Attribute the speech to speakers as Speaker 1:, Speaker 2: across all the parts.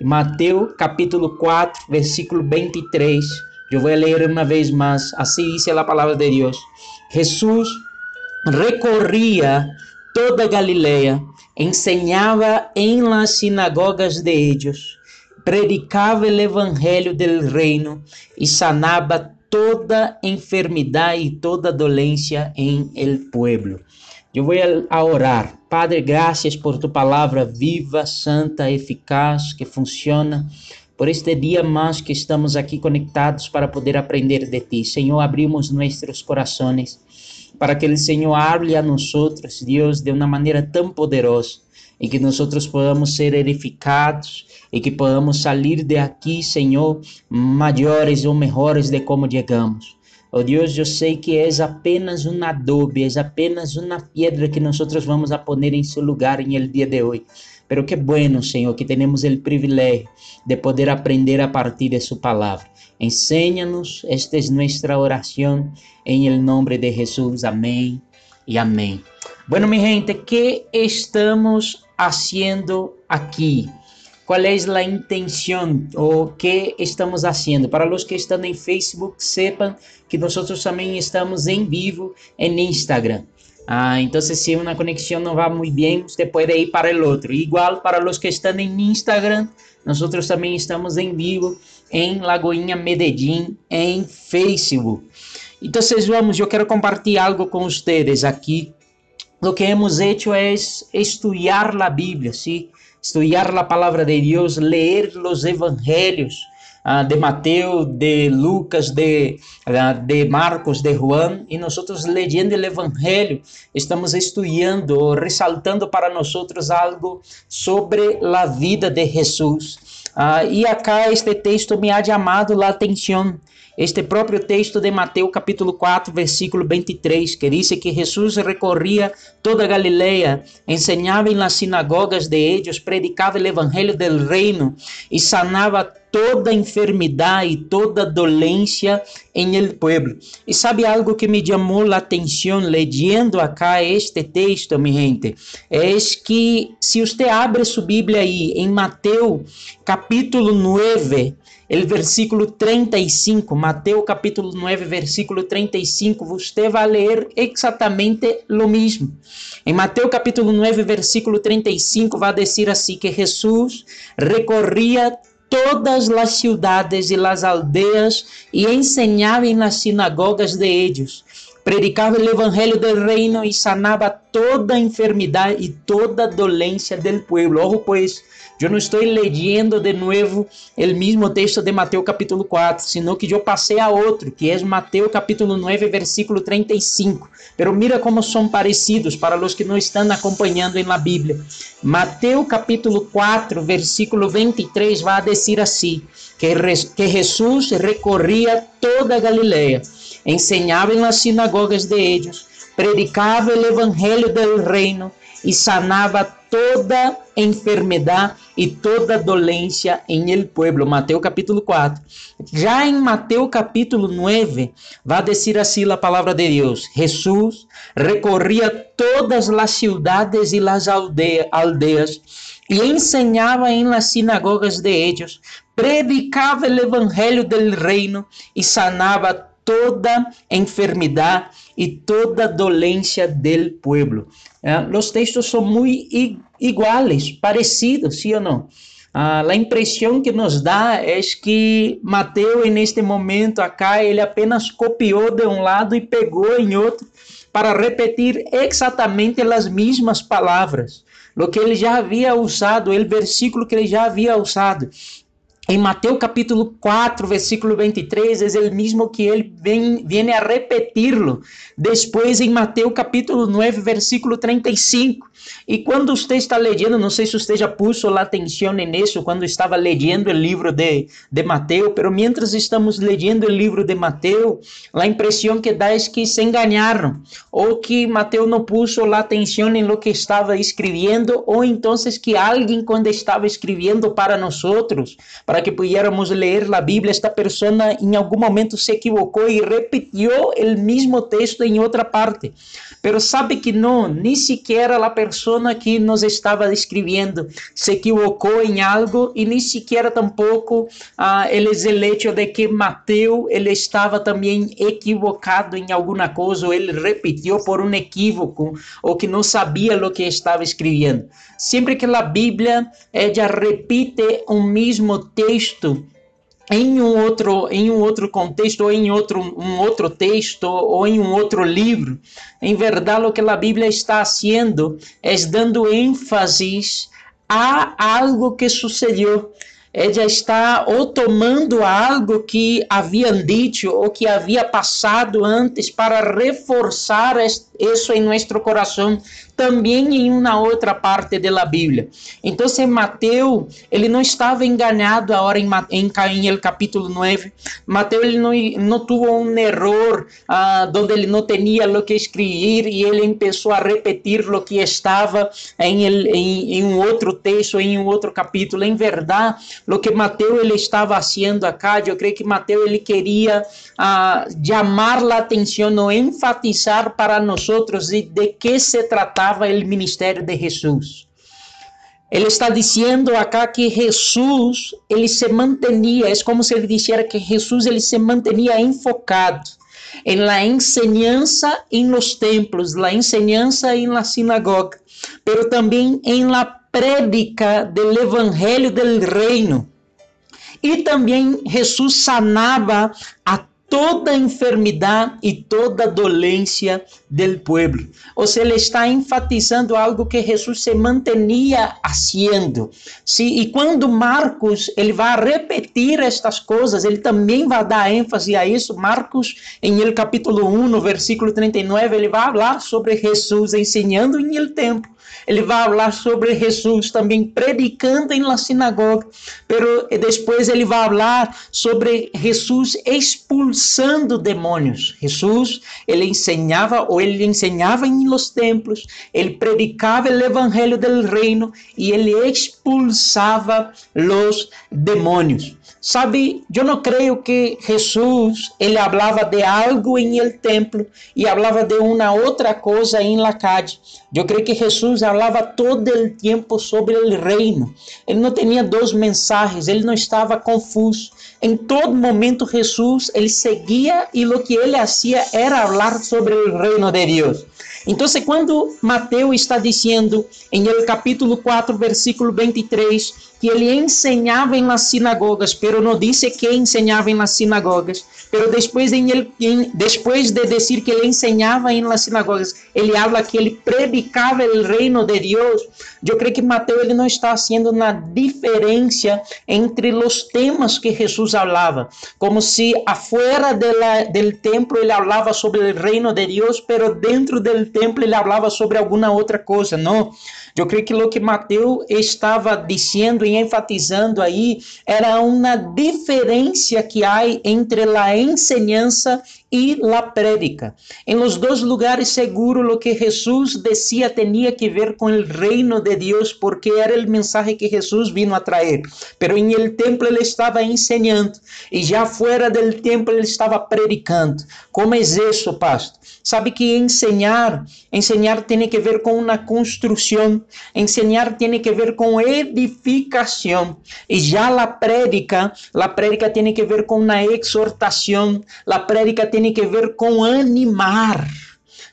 Speaker 1: Mateus capítulo 4, versículo 23. Eu vou ler uma vez mais. Assim diz a palavra de Deus. Jesus recorria toda Galileia, ensinava em las sinagogas de ellos, predicava o evangelho del reino e sanava toda enfermidade e toda dolência em el pueblo. Eu vou a orar. Padre, graças por tu palavra viva, santa, eficaz, que funciona. Por este dia mais que estamos aqui conectados para poder aprender de ti. Senhor, abrimos nossos corações para que o Senhor hable a nós, Deus, de uma maneira tão poderosa e que nós podamos ser edificados e que podamos sair de aqui, Senhor, maiores ou melhores de como chegamos. Oh Deus, eu sei que é apenas um adobe, é apenas uma pedra que nós vamos a poner em seu lugar em el dia de hoje. Pero que bueno, Senhor, que temos o privilégio de poder aprender a partir de Sua palavra. Enséñanos, esta é nossa oração, em el nombre de Jesus. Amém e amém. Bueno, mi gente, que estamos haciendo aqui? Qual é a intenção ou que estamos fazendo. Para os que estão em Facebook, sepam que nós também estamos em vivo em Instagram. Ah, então se uma conexão não vai muito bem, você pode ir para o outro. Igual para os que estão em Instagram, nós também estamos em vivo em Lagoinha Medellín em Facebook. Então vamos, eu quero compartilhar algo com vocês aqui. O que hemos hecho é estudar a Bíblia, ¿sí? Estudiar a palavra de Deus, ler os evangelhos uh, de Mateus, de Lucas, de, uh, de Marcos, de Juan, e nós lendo o evangelho, estamos estudando, ressaltando para nós algo sobre a vida de Jesus. Uh, e acá este texto me ha chamado a atenção este próprio texto de Mateus capítulo 4, versículo 23, que diz que Jesus recorria toda a Galileia, ensinava las sinagogas de ellos, predicava o evangelho del reino e sanava toda enfermidade e toda dolência em el pueblo. E sabe algo que me chamou a atenção lendo acá este texto, mi gente? É que se você abre sua Bíblia aí em Mateus capítulo 9, el versículo 35, Mateus capítulo 9, versículo 35, você vai ler exatamente o mesmo. Em Mateus capítulo 9, versículo 35, vai dizer assim que Jesus recorria todas as cidades e as aldeias e ensinava nas sinagogas de eles. Predicava o evangelho do reino e sanava toda enfermidade e toda dolência do povo. Ojo, pois, eu não estou lendo de novo o mesmo texto de Mateus capítulo 4, sino que eu passei a outro, que é Mateus capítulo 9, versículo 35. Pero mira como são parecidos para os que não estão acompanhando em la Bíblia. Mateus capítulo 4, versículo 23 vai dizer assim, que, que Jesus recorria toda a Galileia, ensinava em las sinagogas de ellos, predicava o evangelho do reino e sanava toda enfermidade e toda dolência em el pueblo. Mateus capítulo 4. Já em Mateus capítulo 9, vai dizer assim a palavra de Deus: Jesus recorria todas as cidades e as aldeias e ensinava em las sinagogas de ellos, predicava o evangelho del reino e sanava toda enfermidade e toda dolência del pueblo. É, os textos são muito iguais, parecidos, sim ou não? Ah, a impressão que nos dá é que Mateus, neste momento acá, ele apenas copiou de um lado e pegou em outro para repetir exatamente as mesmas palavras, o que ele já havia usado, o versículo que ele já havia usado. Em Mateus capítulo 4, versículo 23, é o mesmo que ele vem, vem a repetir-lo. Depois, em Mateus capítulo 9, versículo 35. E quando você está lendo, não sei se você já puso a atenção nisso quando estava lendo o livro de, de Mateus, mas mientras estamos lendo o livro de Mateus, a impressão que dá é que se enganaram, ou que Mateus não puso a atenção em lo que estava escrevendo, ou então que alguém, quando estava escrevendo para nós, para para que pudiéramos leer la Biblia, esta persona en algún momento se equivocó y repitió el mismo texto en otra parte. Pero sabe que não, nem sequer a pessoa que nos estava descrevendo se equivocou em algo e nem sequer tampouco ah, ele el hecho de que Mateus ele estava também equivocado em alguma coisa ou ele repetiu por um equívoco ou que não sabia o que estava escrevendo. Sempre que a Bíblia ela repite o mesmo texto em um outro em um outro contexto ou em outro um outro texto ou em um outro livro em verdade o que a Bíblia está fazendo é dando ênfase a algo que sucedeu ela está ou tomando algo que haviam dito ou que havia passado antes para reforçar isso em nosso coração também em uma outra parte da Bíblia. Então, Mateus, ele não estava enganado agora em, em Caim, el capítulo 9. Mateus, ele não, não teve um erro uh, onde ele não tinha o que escrever e ele começou a repetir o que estava em, em, em, um outro texto, em um outro capítulo. Em verdade, o que Mateus ele estava fazendo acá, eu creio que Mateus ele queria uh, chamar a atenção ou enfatizar para nós de, de que se tratava o ministério de Jesus. Ele está dizendo acá que Jesus, ele se mantinha, é como se ele dissesse que Jesus ele se mantinha enfocado em la enseñanza em los templos, la enseñanza em la sinagoga, pero também em la prédica del evangelho del reino. E também Jesus sanava a toda enfermidade e toda dolência do povo. Ou seja, ele está enfatizando algo que Jesus se mantenia. Sim, e quando Marcos ele vai repetir estas coisas, ele também vai dar ênfase a isso. Marcos, em el capítulo 1, no versículo 39, ele vai falar sobre Jesus ensinando em el templo ele vai falar sobre Jesus também predicando em la sinagoga, pero depois ele vai falar sobre Jesus expulsando demônios. Jesus, ele ensinava ou ele ensinava em los templos, ele predicava o evangelho del reino e ele expulsava los demônios. Sabe, eu não creio que Jesus ele falava de algo em el templo e falava de uma outra coisa em la calle. Eu creio que Jesus falava todo o tempo sobre o reino. Ele não tinha dois mensagens, ele não estava confuso. Em todo momento Jesus ele seguia e o que ele fazia era falar sobre o reino de Deus. Então, quando Mateus está dizendo em el capítulo 4, versículo 23, que ele ensinava em las sinagogas, pero não disse que ensinava em las sinagogas, pero em ele, em, depois de dizer que ele ensinava em las sinagogas, ele habla que ele predicava o reino de Deus. Eu creio que Mateus ele não está fazendo uma diferença entre os temas que Jesus falava, como se afuera do templo ele falava sobre o reino de Deus, pero dentro do templo ele falava sobre alguma outra coisa. Não, eu creio que o que Mateus estava dizendo e enfatizando aí era uma diferença que há entre a enseñança e la prédica. Em los dois lugares seguro lo que Jesus decía tinha que ver com o reino de Deus, porque era o mensaje que Jesus vino a traer. Pero em el templo ele estava ensinando e já fora del templo ele estava predicando. Como é isso, pastor? Sabe que ensinar, ensinar tem que ver com uma construção, ensinar tem que ver com edificação. E já a prédica, a prédica tem que ver com uma exortação, a prédica tem tem que ver com animar.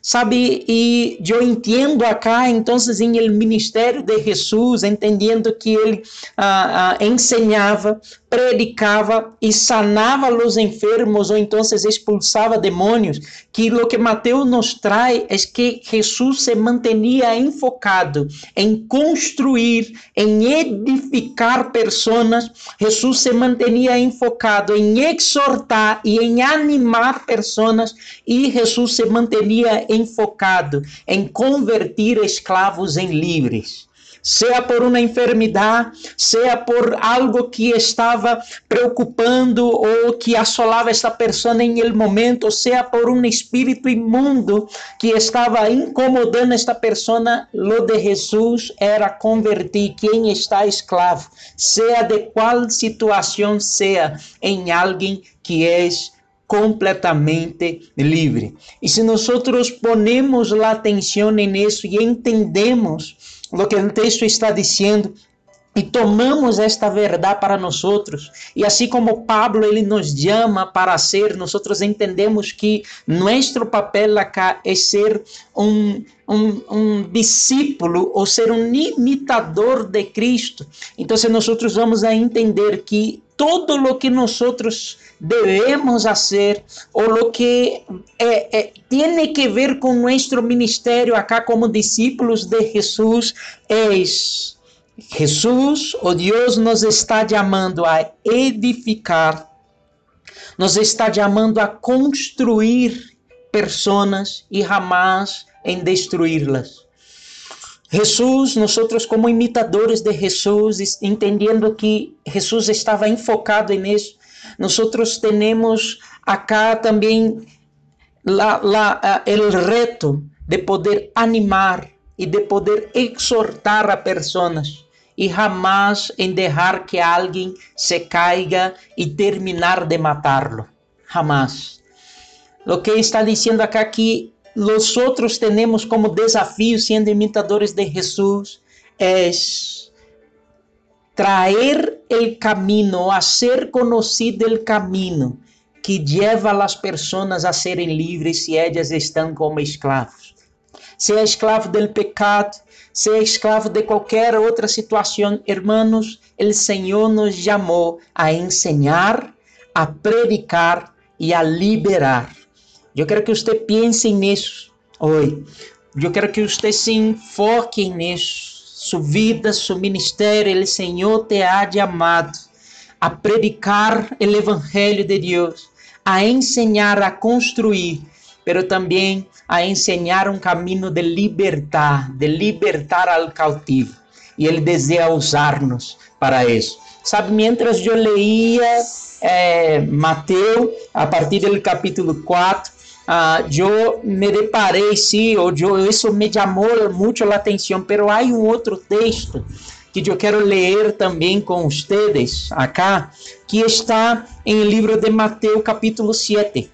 Speaker 1: Sabe, e eu entendo acá, então, em el ministério de Jesus, entendendo que ele ah, ah, ensinava, predicava e sanava os enfermos ou então expulsava demônios, que o que Mateus nos traz é que Jesus se mantinha enfocado em construir, em edificar pessoas, Jesus se mantinha enfocado em exortar e em animar pessoas e Jesus se mantinha enfocado em convertir escravos em livres. Sea por uma enfermidade, sea por algo que estava preocupando ou que assolava esta pessoa em el momento, sea por um espírito imundo que estava incomodando esta pessoa, lo de Jesus era convertir quem está escravo, seja de qual situação seja, em alguém que é completamente livre. E se nós ponemos a atenção nisso e entendemos o que o texto está dizendo, e tomamos esta verdade para nós outros. E assim como Pablo ele nos chama para ser, nós entendemos que nosso papel acá é ser um, um, um discípulo ou ser um imitador de Cristo. Então, nós vamos a entender que todo lo que nós debemos fazer ou lo que é, é, tiene que ver com nosso ministério acá como discípulos de Jesus é Jesus, o Deus, nos está chamando a edificar, nos está chamando a construir pessoas e jamais em destruí-las. Jesus, nós como imitadores de Jesus, entendendo que Jesus estava enfocado nisso, nós temos acá também la, la, el reto de poder animar e de poder exortar a pessoas e jamais em deixar que alguém se caiga e terminar de matá-lo. Jamás. O que está dizendo acá que nós outros temos como desafio, sendo imitadores de Jesus, é traer caminho, a ser conhecido o caminho que leva as pessoas a serem livres se elas estão como escravos. Se é escravo do pecado, ser escravo de qualquer outra situação, hermanos, o Senhor nos chamou a ensinar, a predicar e a liberar. Eu quero que você pense nisso hoje. Eu quero que você se enfoque nisso. Sua vida, seu ministério, o Senhor te ha chamado a predicar o Evangelho de Deus, a ensinar, a construir, pero também a ensinar um caminho de libertar, de libertar al cautivo. E Ele deseja usar-nos para isso. Sabe, mientras eu leía eh, Mateus, a partir do capítulo 4, uh, eu me deparei, sim, ou isso me chamou muito a atenção, pero há um outro texto que eu quero ler também com vocês acá, que está em livro de Mateus, capítulo 7.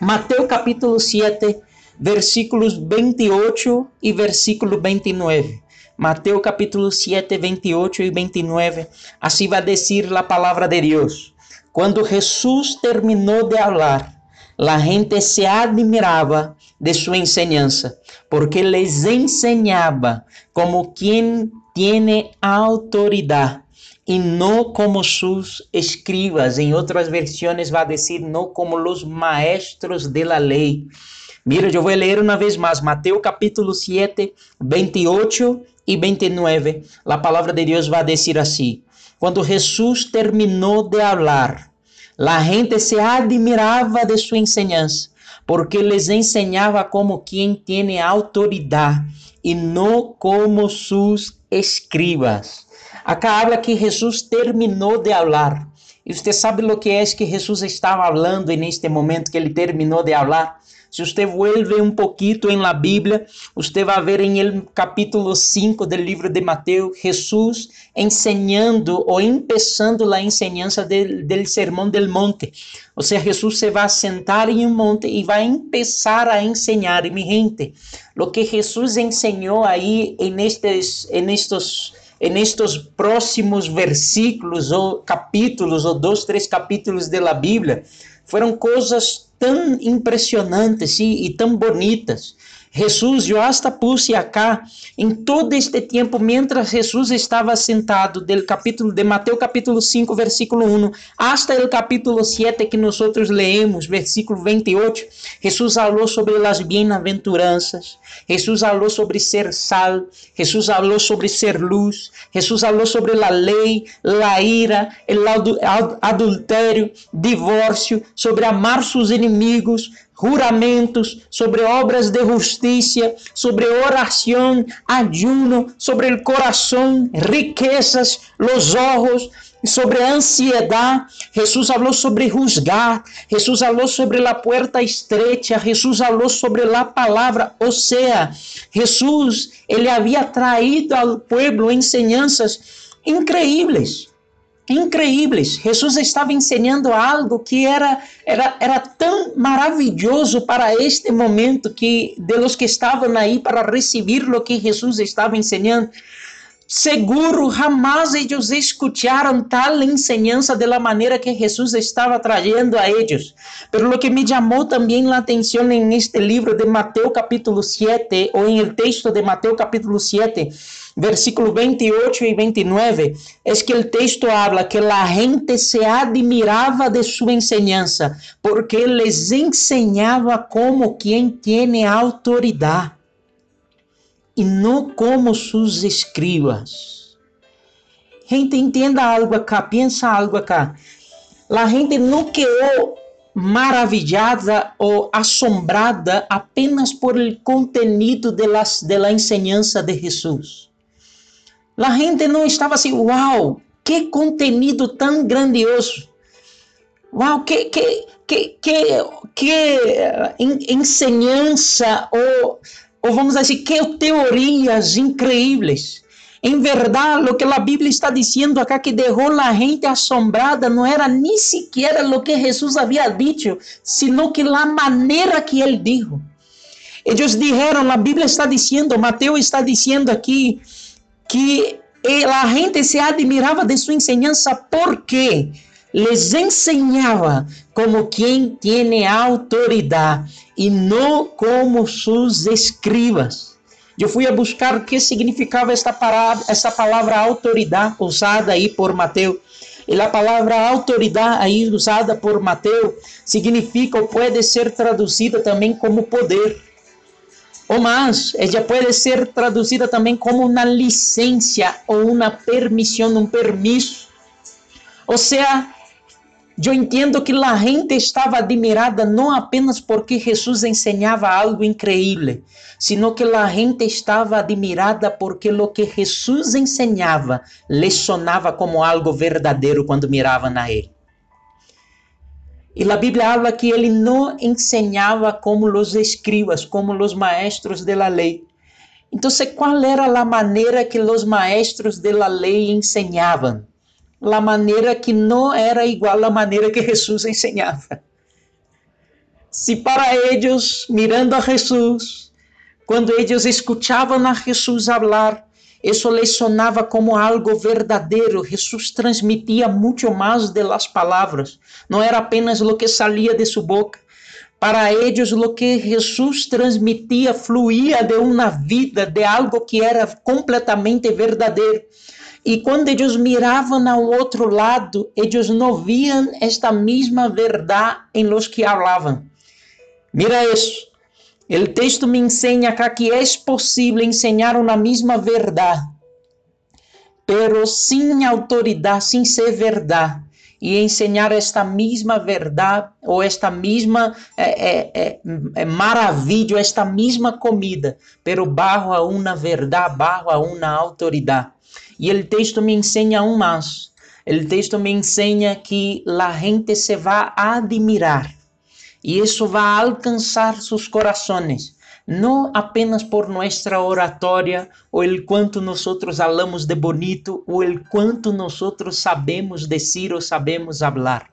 Speaker 1: Mateus capítulo 7, versículos 28 e versículo 29. Mateus capítulo 7, 28 e 29. Assim vai dizer a palavra de Deus. Quando Jesus terminou de falar, a gente se admirava de sua enseñança, porque les enseñaba como quem tiene autoridade e não como sus escribas. Em outras versões vai dizer não como os maestros de la. Mira, eu vou ler uma vez mais Mateus capítulo 7, 28 e 29. A palavra de Deus vai dizer assim: Quando Jesus terminou de falar, a gente se admirava de sua enseñança, porque les enseñava como quem tem autoridade e não como sus escribas. Acá habla que Jesus terminou de falar. E você sabe o que é que Jesus estava falando neste momento que ele terminou de falar? Se você vuelve um pouquinho em la Bíblia, você vai ver em el capítulo 5 do livro de Mateus, Jesus ensinando ou começando a enseñança del, del sermão del monte. Ou seja, Jesus se vai sentar em um monte e vai começar a ensinar. E, mi gente, o que Jesus ensinou aí em estes, en estos en estos próximos versículos ou capítulos, ou dois, três capítulos da Bíblia, foram coisas tão impressionantes e, e tão bonitas Jesus, eu hasta puse acá em todo este tempo, mientras Jesus estava sentado, del capítulo de Mateus capítulo 5, versículo 1, hasta el capítulo 7 que nós leemos, versículo 28, Jesus falou sobre as bem-aventuranças, Jesus falou sobre ser sal, Jesus falou sobre ser luz, Jesus falou sobre a lei, a ira, o adultério, divórcio, sobre amar seus inimigos, juramentos, sobre obras de justiça, sobre oração, ayuno, sobre o coração, riquezas, los ojos, sobre ansiedade. Jesus falou sobre juzgar. Jesus falou sobre a porta estreita. Jesus falou sobre a palavra. Ou seja, Jesus ele havia traído ao povo enseñanças increíbles increíbles. Jesus estava ensinando algo que era, era, era tão maravilhoso para este momento que de los que estavam aí para receber o que Jesus estava ensinando. Seguro, jamás eles escutaram tal enseñança de la maneira que Jesus estava trazendo a eles. Pero lo que me chamou também a atenção em este livro de Mateus capítulo 7, ou em el texto de Mateus capítulo 7, versículo 28 e 29, é que o texto habla que a gente se admirava de sua enseñança, porque les enseñava como quem tem autoridade e não como seus escribas. Gente, entenda algo acá, pensa algo acá. A gente não quedou maravilhada ou assombrada apenas por el contenido de la, de la enseñanza de Jesus. A gente não estava assim, uau, que contenido tão grandioso. Uau, que, que, que, que, que enseñança ou ou vamos dizer que teorias incríveis. Em verdade, o que a Bíblia está dizendo acá que deixou a gente assombrada não era nem sequer o que Jesus havia dito, sino que a maneira que ele dijo. Eles disseram, a Bíblia está dizendo, Mateus está dizendo aqui, que a gente se admirava de sua enseñança porque les enseñaba como quem tem autoridade e não como seus escribas. Eu fui a buscar o que significava esta, parada, esta palavra autoridade usada aí por Mateus. E a palavra autoridade aí usada por Mateus significa ou pode ser traduzida também como poder. Ou mais, ela pode ser traduzida também como uma licença ou uma permissão, um permisso. Ou seja, eu entendo que a gente estava admirada não apenas porque Jesus ensinava algo increíble, sino que a gente estava admirada porque o que Jesus ensinava lhe sonava como algo verdadeiro quando miravam a ele. E a Bíblia fala que ele não ensinava como os escribas, como os maestros de la lei. Então, qual era a maneira que os maestros de la lei ensinavam? la maneira que não era igual à maneira que Jesus ensinava. Se para eles, mirando a Jesus, quando eles escutavam a Jesus falar, isso lhes sonava como algo verdadeiro. Jesus transmitia muito mais de las palavras. Não era apenas o que saía de sua boca. Para eles, o que Jesus transmitia fluía de uma vida, de algo que era completamente verdadeiro. E quando eles miravam ao outro lado, eles não viam esta mesma verdade em los que falavam. Mira isso. O texto me ensina que é possível ensinar uma mesma verdade, pero sem autoridade, sem ser verdade. E ensinar esta mesma verdade, ou esta mesma é, é, é, é maravilha, esta mesma comida, pero barro a uma verdade, barro a uma autoridade. E o texto me ensina um mais. O texto me ensina que a gente se vai admirar e isso vai alcançar seus corações, não apenas por nossa oratória ou o quanto nós falamos de bonito ou o quanto nós sabemos dizer ou sabemos falar.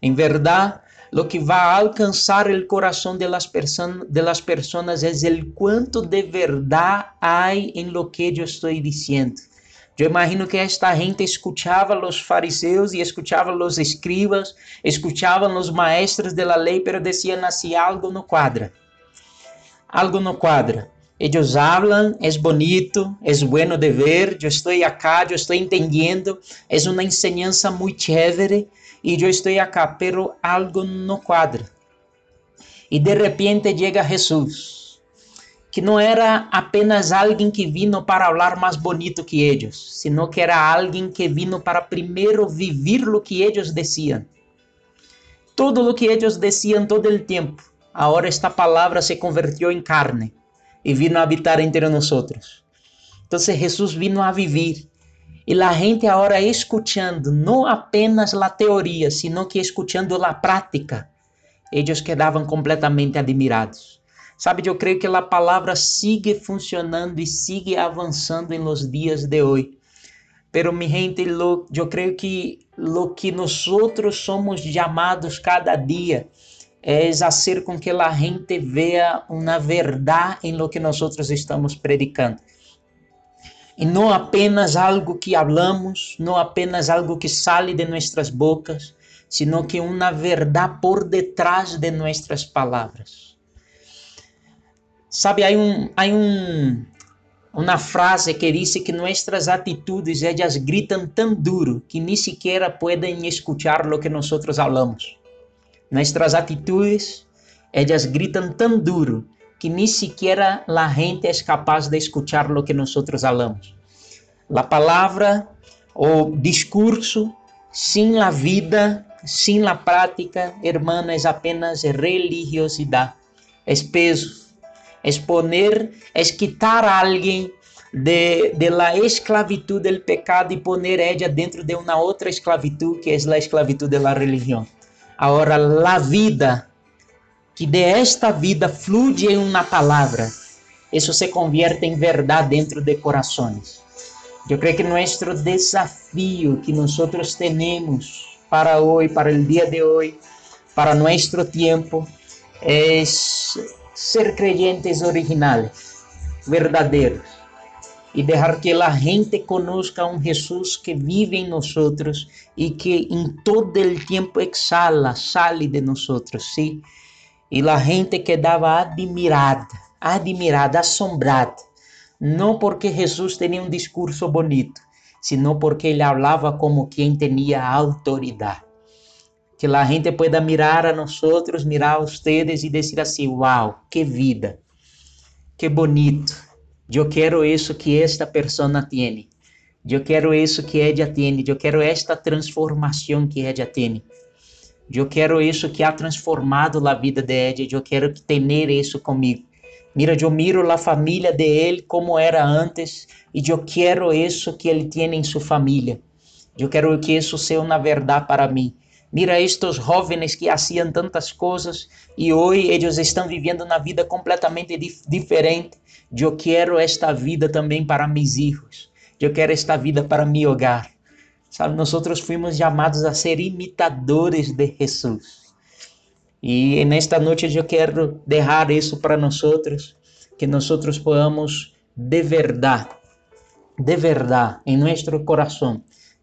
Speaker 1: Em verdade, lo que vai alcançar o coração de las, de las personas é o quanto de verdade há em lo que eu estou dizendo. Eu imagino que esta gente escuchava os fariseus e escuchava os escribas, escuchavam os maestros de la lei, pero decían assim, algo no quadra. Algo no quadra. Eles hablan, é bonito, é bueno de ver, eu estou acá, eu estou entendendo, é uma enseñanza muito chévere e eu estou acá, pero algo no quadra. E de repente chega Jesus que não era apenas alguém que vino para falar mais bonito que eles, sino que era alguém que vino para primeiro viver o que eles diziam. Tudo o que eles diziam todo o tempo Agora esta palavra se convirtió em carne e vino a habitar entre nós. Então Jesus vino a viver. E a gente agora escutando não apenas a teoria, sino que escutando a prática. Eles quedavam completamente admirados. Sabe, eu creio que a palavra sigue funcionando e sigue avançando em los dias de hoje. Pero mi gente, lo, eu creio que lo que nós somos chamados cada dia é fazer com que a gente veja uma verdade em lo que nós estamos predicando. E não apenas algo que hablamos, não apenas algo que sale de nossas bocas, sino que uma verdade por detrás de nossas palavras. Sabe, há um, há um, uma frase que diz que nossas atitudes elas gritam tão duro que nem sequer podem escuchar o que nós falamos. Nossas atitudes elas gritam tão duro que nem sequer a gente é capaz de escuchar o que nós falamos. A palavra, o discurso, sem a vida, sem a prática, irmã, é apenas religiosidade, é peso exponer, es quitar alguém de, de la esclavitud del pecado y poner ella dentro de una otra esclavitud que es la esclavitud de la religión. Ahora, la vida, que de esta vida fluye en una palabra, eso se convierte en verdad dentro de corazones. Eu creio que nosso desafio que nós temos para hoje, para o dia de hoje, para nosso tempo, é ser creyentes originales, verdadeiros, e deixar que a gente conozca um Jesus que vive em nós e que em todo o tempo exala, sale de nós, sim? E a gente quedava admirada, admirada, assombrada, não porque Jesus tinha um discurso bonito, sino porque ele falava como quem tinha autoridade que a gente pueda mirar a nós, mirar a ustedes e dizer assim: wow, que vida, que bonito. Eu quero isso que esta pessoa tem. Eu quero isso que ela tem. Eu quero esta transformação que ela tem. Eu quero isso que ha transformado a vida de ela. Eu quero ter isso comigo. Mira, eu miro a família de ele como era antes e eu quero isso que ele tem em sua família. Eu quero que isso seja uma verdade para mim. Mira estes jovens que faziam tantas coisas e hoje eles estão vivendo uma vida completamente dif diferente. Eu quero esta vida também para meus filhos. Eu quero esta vida para meu hogar. Sabe, nós fomos chamados a ser imitadores de Jesus. E nesta noite eu quero deixar isso para nós, que nós podamos de verdade, de verdade, em nosso coração,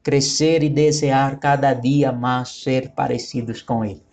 Speaker 1: crescer e desejar cada dia mais ser parecidos com Ele.